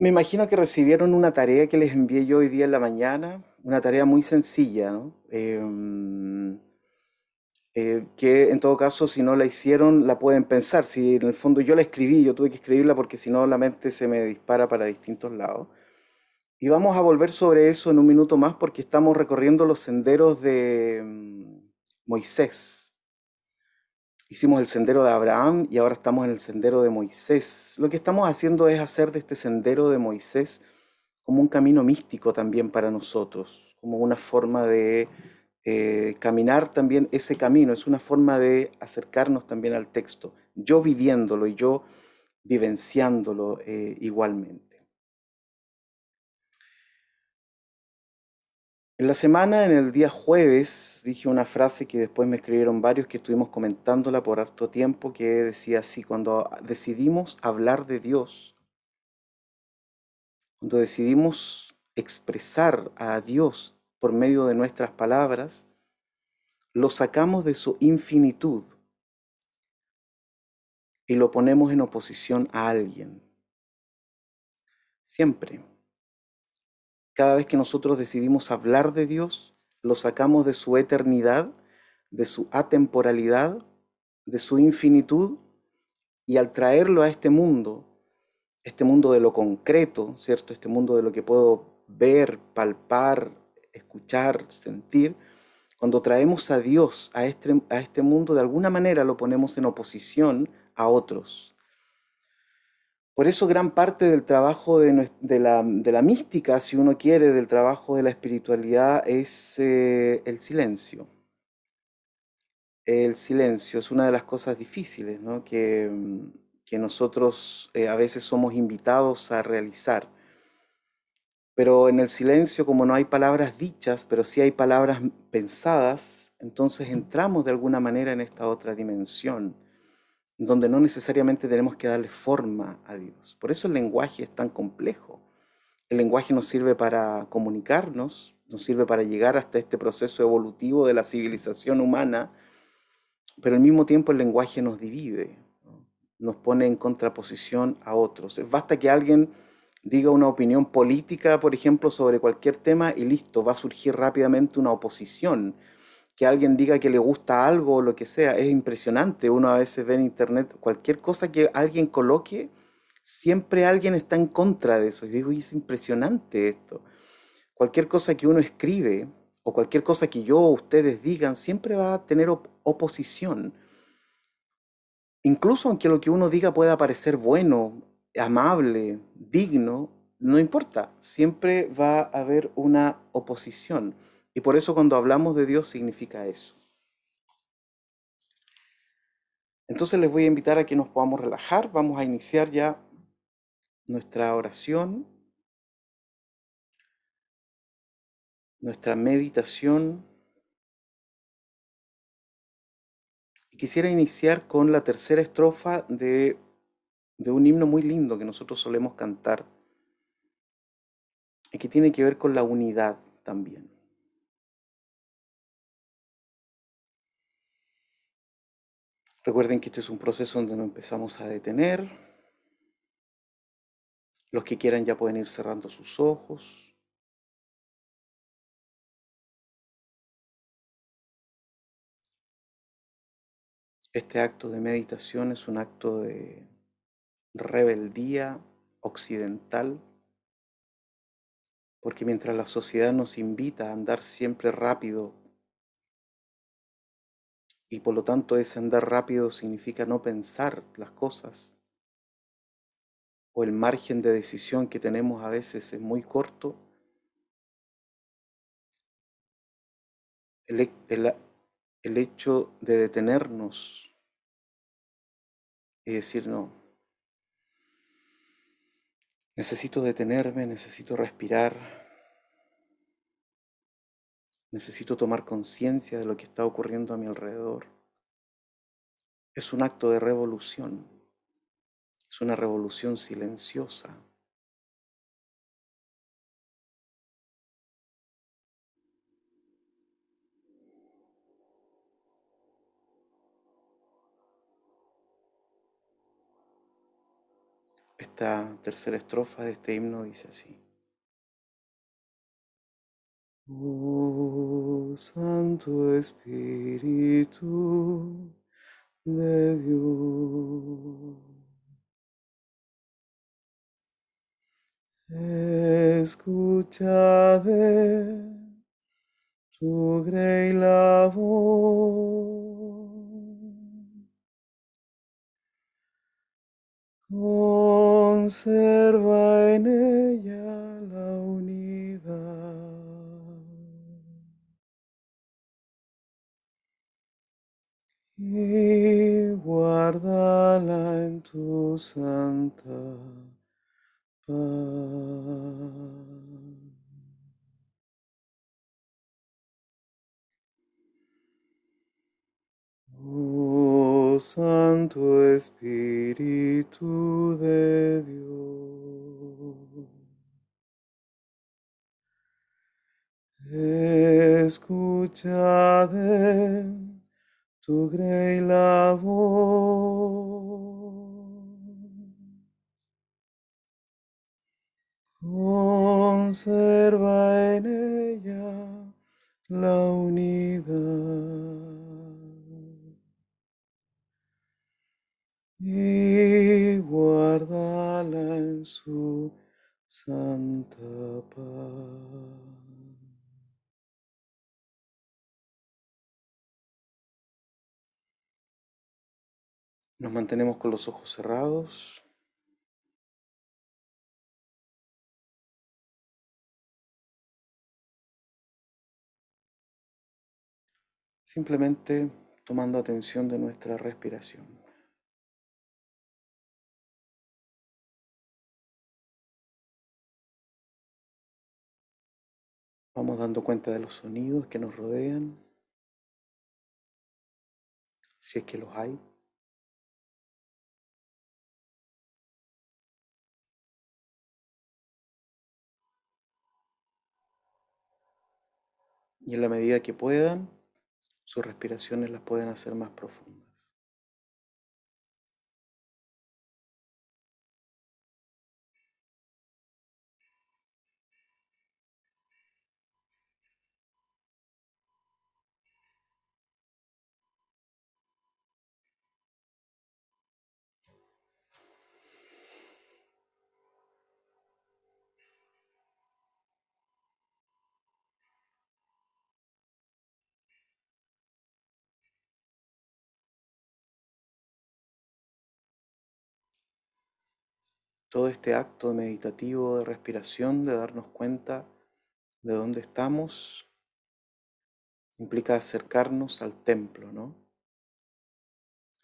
Me imagino que recibieron una tarea que les envié yo hoy día en la mañana, una tarea muy sencilla. Em, eh, que en todo caso, si no la hicieron, la pueden pensar. Si en el fondo yo la escribí, yo tuve que escribirla porque si no la mente se me dispara para distintos lados. Y vamos a volver sobre eso en un minuto más porque estamos recorriendo los senderos de mm, Moisés. Hicimos el sendero de Abraham y ahora estamos en el sendero de Moisés. Lo que estamos haciendo es hacer de este sendero de Moisés como un camino místico también para nosotros, como una forma de eh, caminar también ese camino, es una forma de acercarnos también al texto, yo viviéndolo y yo vivenciándolo eh, igualmente. En la semana, en el día jueves, dije una frase que después me escribieron varios que estuvimos comentándola por harto tiempo, que decía así, cuando decidimos hablar de Dios, cuando decidimos expresar a Dios por medio de nuestras palabras, lo sacamos de su infinitud y lo ponemos en oposición a alguien. Siempre. Cada vez que nosotros decidimos hablar de Dios, lo sacamos de su eternidad, de su atemporalidad, de su infinitud, y al traerlo a este mundo, este mundo de lo concreto, ¿cierto? Este mundo de lo que puedo ver, palpar, escuchar, sentir, cuando traemos a Dios a este, a este mundo, de alguna manera lo ponemos en oposición a otros, por eso gran parte del trabajo de, la, mística, si uno quiere, del trabajo de la espiritualidad es eh, el silencio. El silencio es una de las cosas difíciles que, nosotros eh, a veces somos invitados a realizar. Pero en el silencio, como no hay palabras dichas, pero sí hay palabras pensadas, entonces entramos de alguna manera en esta otra dimensión donde no necesariamente tenemos que darle forma a Dios. Por eso el lenguaje es tan complejo. El lenguaje nos sirve para comunicarnos, nos sirve para llegar hasta este proceso evolutivo de la civilización humana, pero al mismo tiempo el lenguaje nos divide, nos pone en contraposición a otros. Basta que alguien diga una opinión política, por ejemplo, sobre cualquier tema y listo, va a surgir rápidamente una oposición que alguien diga que le gusta algo o lo que sea, es impresionante. Uno a veces ve en internet cualquier cosa que alguien coloque, siempre alguien está en contra de eso. Y digo, y es impresionante esto. Cualquier cosa que uno escribe o cualquier cosa que yo o ustedes digan, siempre va a tener oposición. Incluso aunque lo que uno diga pueda parecer bueno, amable, digno, no importa, siempre va a haber una oposición. Y por eso cuando hablamos de Dios significa eso. Entonces les voy a invitar a que nos podamos relajar. Vamos a iniciar ya nuestra oración, nuestra meditación. Y quisiera iniciar con la tercera estrofa de, de un himno muy lindo que nosotros solemos cantar y que tiene que ver con la unidad también. Recuerden que este es un proceso donde no empezamos a detener. Los que quieran ya pueden ir cerrando sus ojos. Este acto de meditación es un acto de rebeldía occidental, porque mientras la sociedad nos invita a andar siempre rápido y por lo tanto ese andar rápido significa no pensar las cosas. O el margen de decisión que tenemos a veces es muy corto. El, el hecho de detenernos y decir no. Necesito detenerme, necesito respirar, Necesito tomar conciencia de lo que está ocurriendo a mi alrededor. Es un acto de revolución. Es una revolución silenciosa. Esta tercera estrofa de este himno dice así. Oh Santo Espíritu de Dios, escuchad tu grey la voz. Conserva en ella Y guárdala en tu santa paz. Oh Santo Espíritu de Dios, escuchad en tu grey. Conserva en ella la unidad. y guárdala en su santa paz. Nos mantenemos con los ojos cerrados. Simplemente tomando atención de nuestra respiración. Vamos dando cuenta de los sonidos que nos rodean, si es que los hay. Y en la medida que puedan, sus respiraciones las pueden hacer más profundas. Todo este acto meditativo de respiración, de darnos cuenta de dónde estamos, implica acercarnos al templo, ¿no?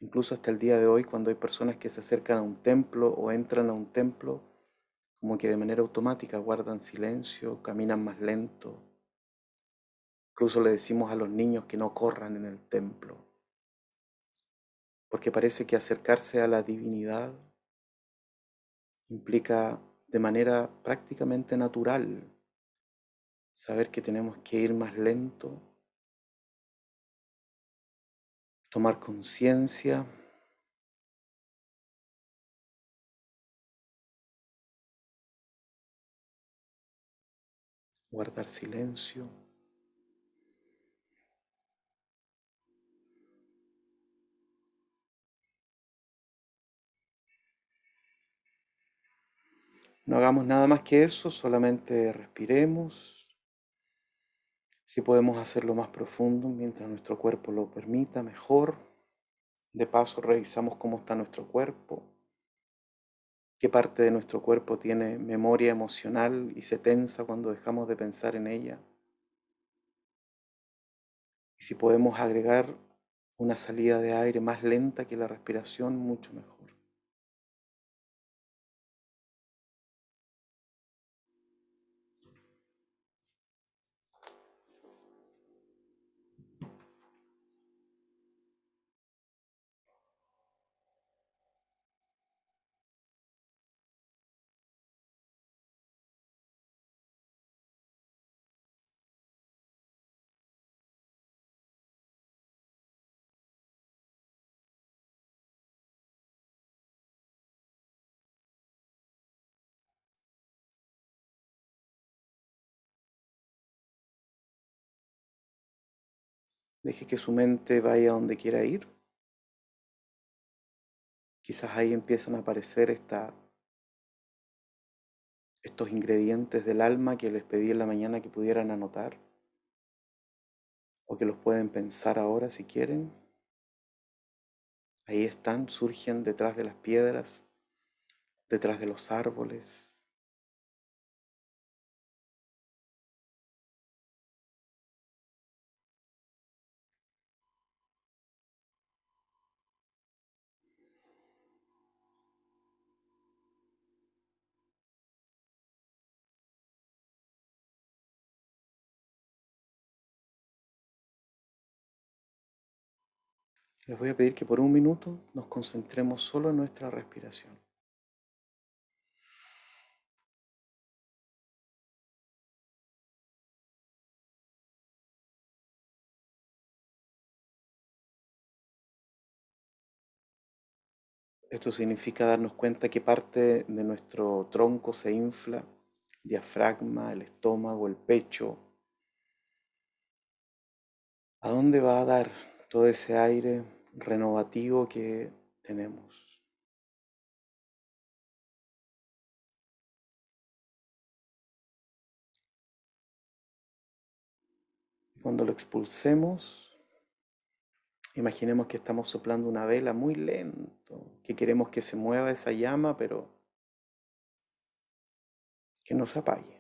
Incluso hasta el día de hoy, cuando hay personas que se acercan a un templo o entran a un templo, como que de manera automática guardan silencio, caminan más lento. Incluso le decimos a los niños que no corran en el templo, porque parece que acercarse a la divinidad implica de manera prácticamente natural saber que tenemos que ir más lento, tomar conciencia, guardar silencio. No hagamos nada más que eso, solamente respiremos. Si podemos hacerlo más profundo mientras nuestro cuerpo lo permita, mejor. De paso, revisamos cómo está nuestro cuerpo, qué parte de nuestro cuerpo tiene memoria emocional y se tensa cuando dejamos de pensar en ella. Y si podemos agregar una salida de aire más lenta que la respiración, mucho mejor. Deje que su mente vaya donde quiera ir. Quizás ahí empiezan a aparecer esta, estos ingredientes del alma que les pedí en la mañana que pudieran anotar o que los pueden pensar ahora si quieren. Ahí están, surgen detrás de las piedras, detrás de los árboles. Les voy a pedir que por un minuto nos concentremos solo en nuestra respiración. Esto significa darnos cuenta que parte de nuestro tronco se infla, diafragma, el estómago, el pecho. ¿A dónde va a dar todo ese aire renovativo que tenemos? Cuando lo expulsemos, Imaginemos que estamos soplando una vela muy lento, que queremos que se mueva esa llama, pero que no se apague.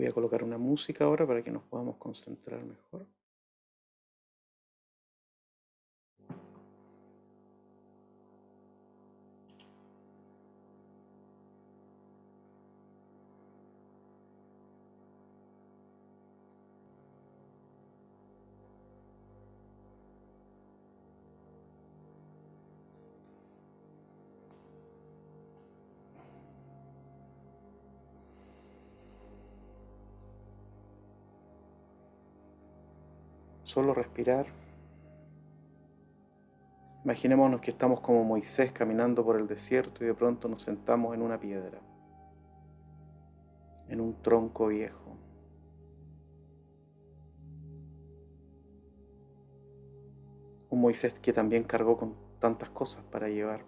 Voy a colocar una música ahora para que nos podamos concentrar mejor. Solo respirar. Imaginémonos que estamos como Moisés caminando por el desierto y de pronto nos sentamos en una piedra, en un tronco viejo. Un Moisés que también cargó con tantas cosas para llevar.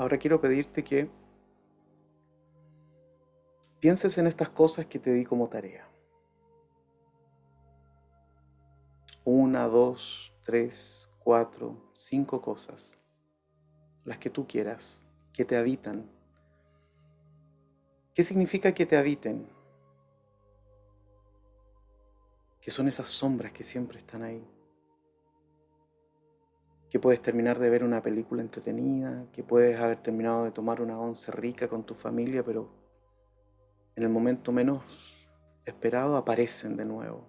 Ahora quiero pedirte que pienses en estas cosas que te di como tarea. Una, dos, tres, cuatro, cinco cosas. Las que tú quieras, que te habitan. ¿Qué significa que te habiten? Que son esas sombras que siempre están ahí que puedes terminar de ver una película entretenida, que puedes haber terminado de tomar una once rica con tu familia, pero en el momento menos esperado aparecen de nuevo.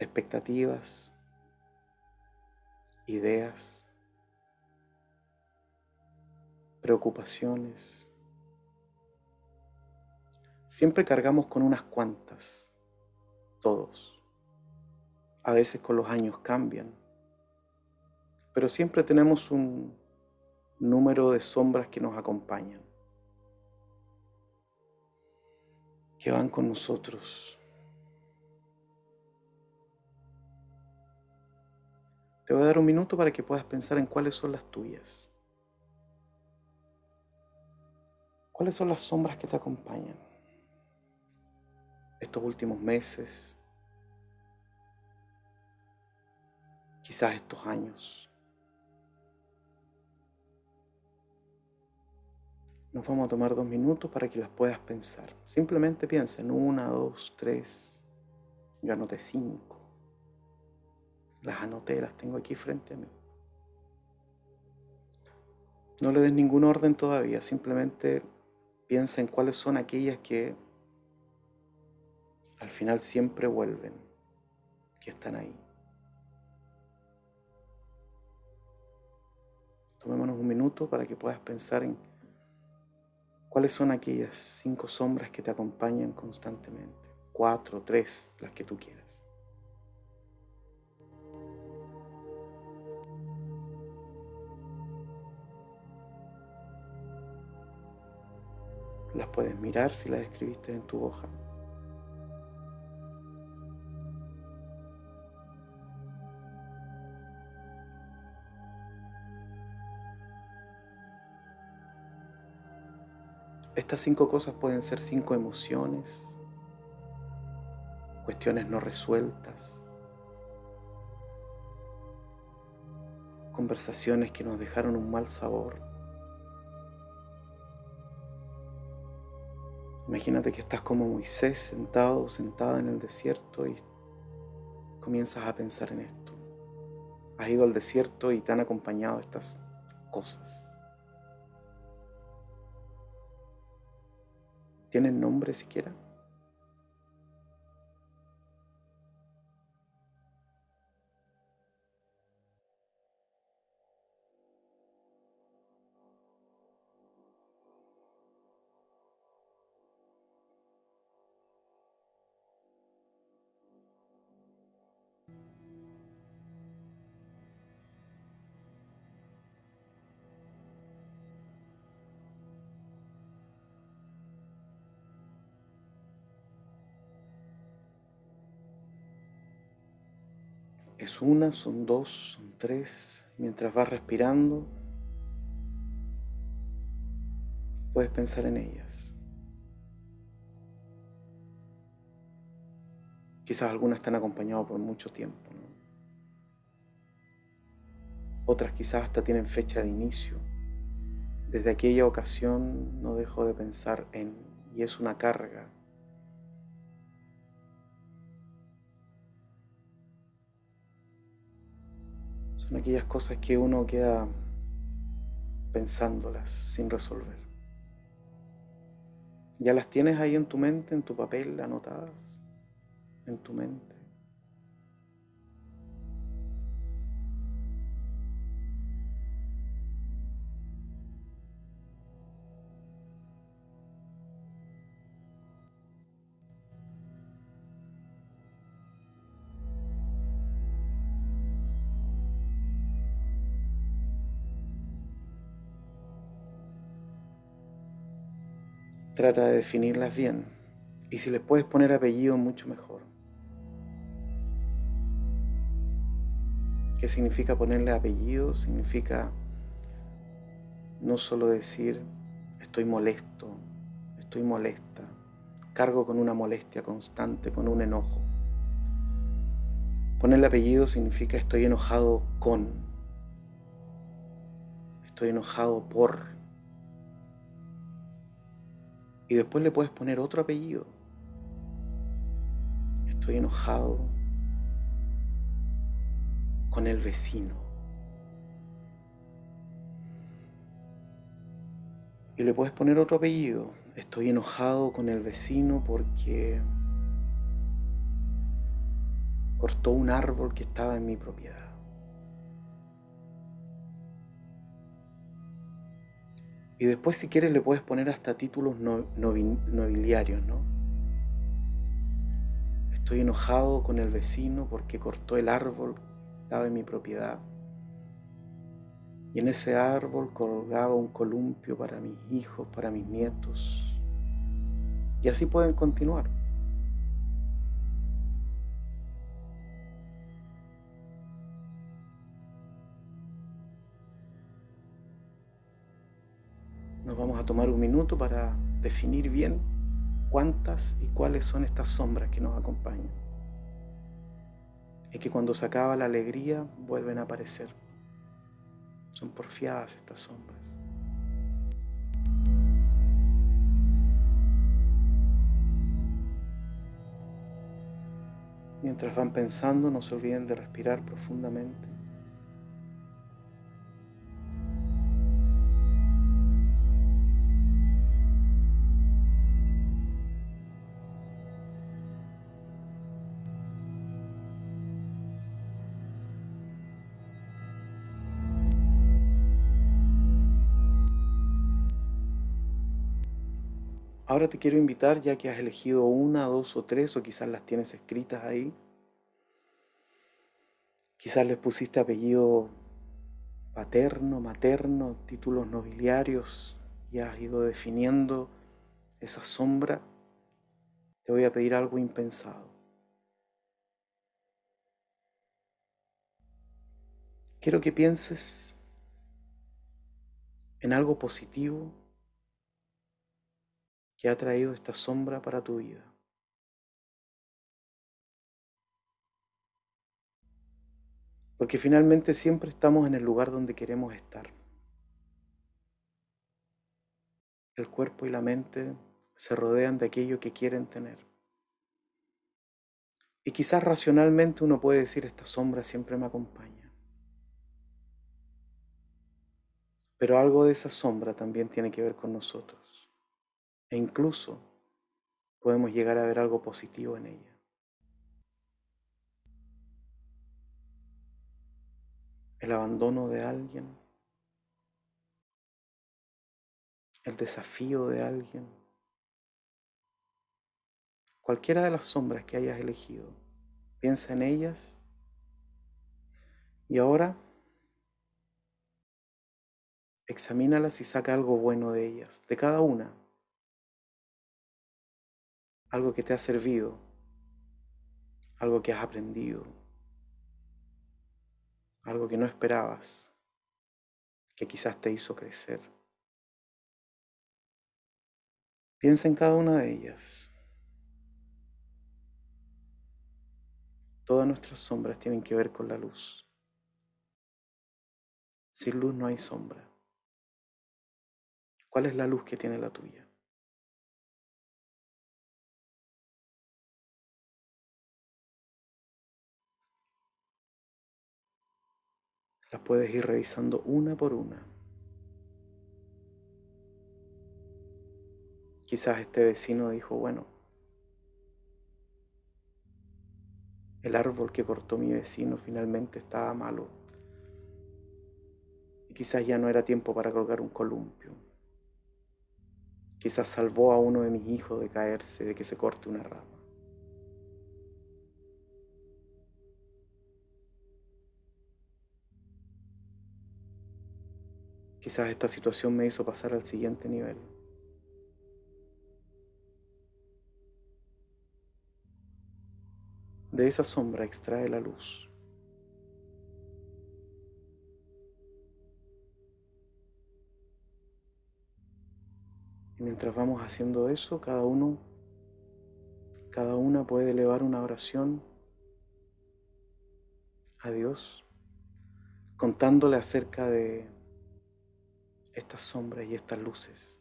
Expectativas, ideas, preocupaciones. Siempre cargamos con unas cuantas, todos a veces con los años cambian, pero siempre tenemos un número de sombras que nos acompañan, que van con nosotros. Te voy a dar un minuto para que puedas pensar en cuáles son las tuyas. ¿Cuáles son las sombras que te acompañan? Estos últimos meses, quizás estos años. Nos vamos a tomar dos minutos para que las puedas pensar. Simplemente piensa en una, dos, tres. Yo anoté cinco. Las anoté, las tengo aquí frente a mí. No le des ningún orden todavía, simplemente piensa en cuáles son aquellas que al final siempre vuelven, que están ahí. Tomémonos un minuto para que puedas pensar en cuáles son aquellas cinco sombras que te acompañan constantemente. Cuatro, tres, las que tú quieras. Las puedes mirar si las escribiste en tu hoja. Estas cinco cosas pueden ser cinco emociones, cuestiones no resueltas, conversaciones que nos dejaron un mal sabor. Imagínate que estás como Moisés sentado o sentada en el desierto y comienzas a pensar en esto. Has ido al desierto y te han acompañado estas cosas. ¿Tienen nombre siquiera? Es una, son dos, son tres. Mientras vas respirando, puedes pensar en ellas. Quizás algunas están acompañadas por mucho tiempo. Otras quizás hasta tienen fecha de inicio. Desde aquella ocasión no dejo de pensar en, y es una carga Son aquellas cosas que uno queda pensándolas sin resolver. Ya las tienes ahí en tu mente, en tu papel, anotadas, en tu mente. Trata de definirlas bien. Y si les puedes poner apellido, mucho mejor. ¿Qué significa ponerle apellido? Significa no solo decir estoy molesto, estoy molesta, cargo con una molestia constante, con un enojo. Ponerle apellido significa estoy enojado con, estoy enojado por, y después le puedes poner otro apellido. Estoy enojado con el vecino. Y le puedes poner otro apellido. Estoy enojado con el vecino porque cortó un árbol que estaba en mi propiedad. Y después si quieres le puedes poner hasta títulos nobiliarios, ¿no? Estoy enojado con el vecino porque cortó el árbol que estaba en mi propiedad. Y en ese árbol colgaba un columpio para mis hijos, para mis nietos. Y así pueden continuar. tomar un minuto para definir bien cuántas y cuáles son estas sombras que nos acompañan. Y que cuando se acaba la alegría vuelven a aparecer. Son porfiadas estas sombras. Mientras van pensando, no se olviden de respirar profundamente. Ahora te quiero invitar, ya que has elegido una, dos o tres, o quizás las tienes escritas ahí. Quizás les pusiste apellido paterno, materno, títulos nobiliarios y has ido definiendo esa sombra. Te voy a pedir algo impensado. Quiero que pienses en algo positivo que ha traído esta sombra para tu vida. Porque finalmente siempre estamos en el lugar donde queremos estar. El cuerpo y la mente se rodean de aquello que quieren tener. Y quizás racionalmente uno puede decir, esta sombra siempre me acompaña. Pero algo de esa sombra también tiene que ver con nosotros e incluso podemos llegar a ver algo positivo en ella. El abandono de alguien, el desafío de alguien, cualquiera de las sombras que hayas elegido, piensa en ellas. Y ahora examínalas y saca algo bueno de ellas, de cada una algo que te ha servido, algo que has aprendido, algo que no esperabas, que quizás te hizo crecer. Piensa en cada una de ellas. Todas nuestras sombras tienen que ver con la luz. Sin luz no hay sombra. ¿Cuál es la luz que tiene la tuya? Las puedes ir revisando una por una. Quizás este vecino dijo, bueno, el árbol que cortó mi vecino finalmente estaba malo. Y quizás ya no era tiempo para colgar un columpio. Quizás salvó a uno de mis hijos de caerse, de que se corte una rama. Quizás esta situación me hizo pasar al siguiente nivel. De esa sombra extrae la luz. Y mientras vamos haciendo eso, cada uno, cada una puede elevar una oración a Dios, contándole acerca de estas sombras y estas luces.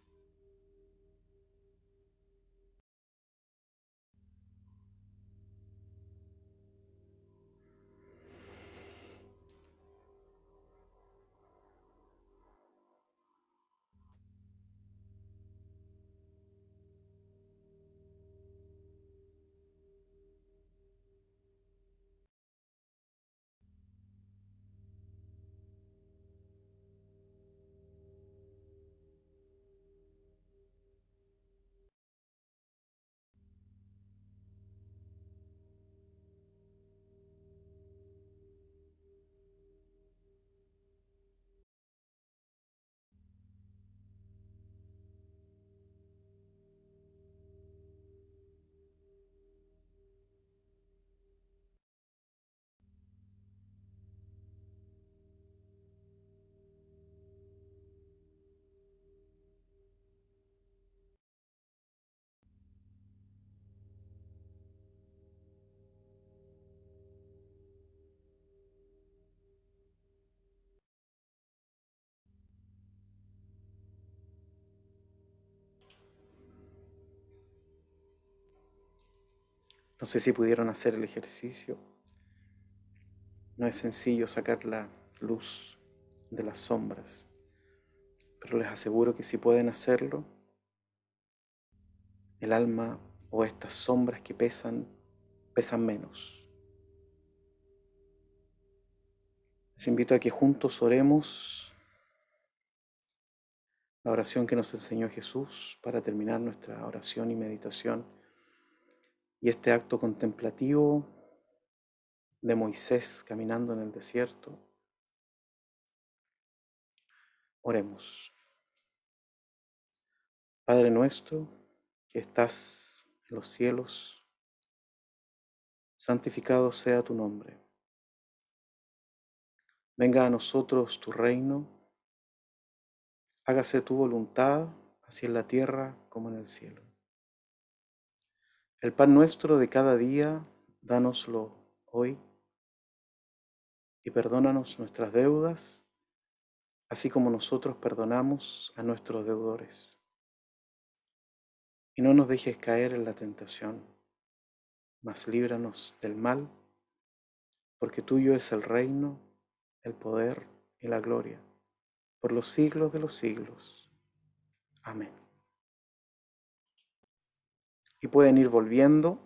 No sé si pudieron hacer el ejercicio. No es sencillo sacar la luz de las sombras, pero les aseguro que si pueden hacerlo, el alma o estas sombras que pesan, pesan menos. Les invito a que juntos oremos la oración que nos enseñó Jesús para terminar nuestra oración y meditación y este acto contemplativo de Moisés caminando en el desierto. Oremos. Padre nuestro, que estás en los cielos, santificado sea tu nombre. Venga a nosotros tu reino, hágase tu voluntad, así en la tierra como en el cielo. El pan nuestro de cada día, dánoslo hoy y perdónanos nuestras deudas, así como nosotros perdonamos a nuestros deudores. Y no nos dejes caer en la tentación, mas líbranos del mal, porque tuyo es el reino, el poder y la gloria, por los siglos de los siglos. Amén. Y pueden ir volviendo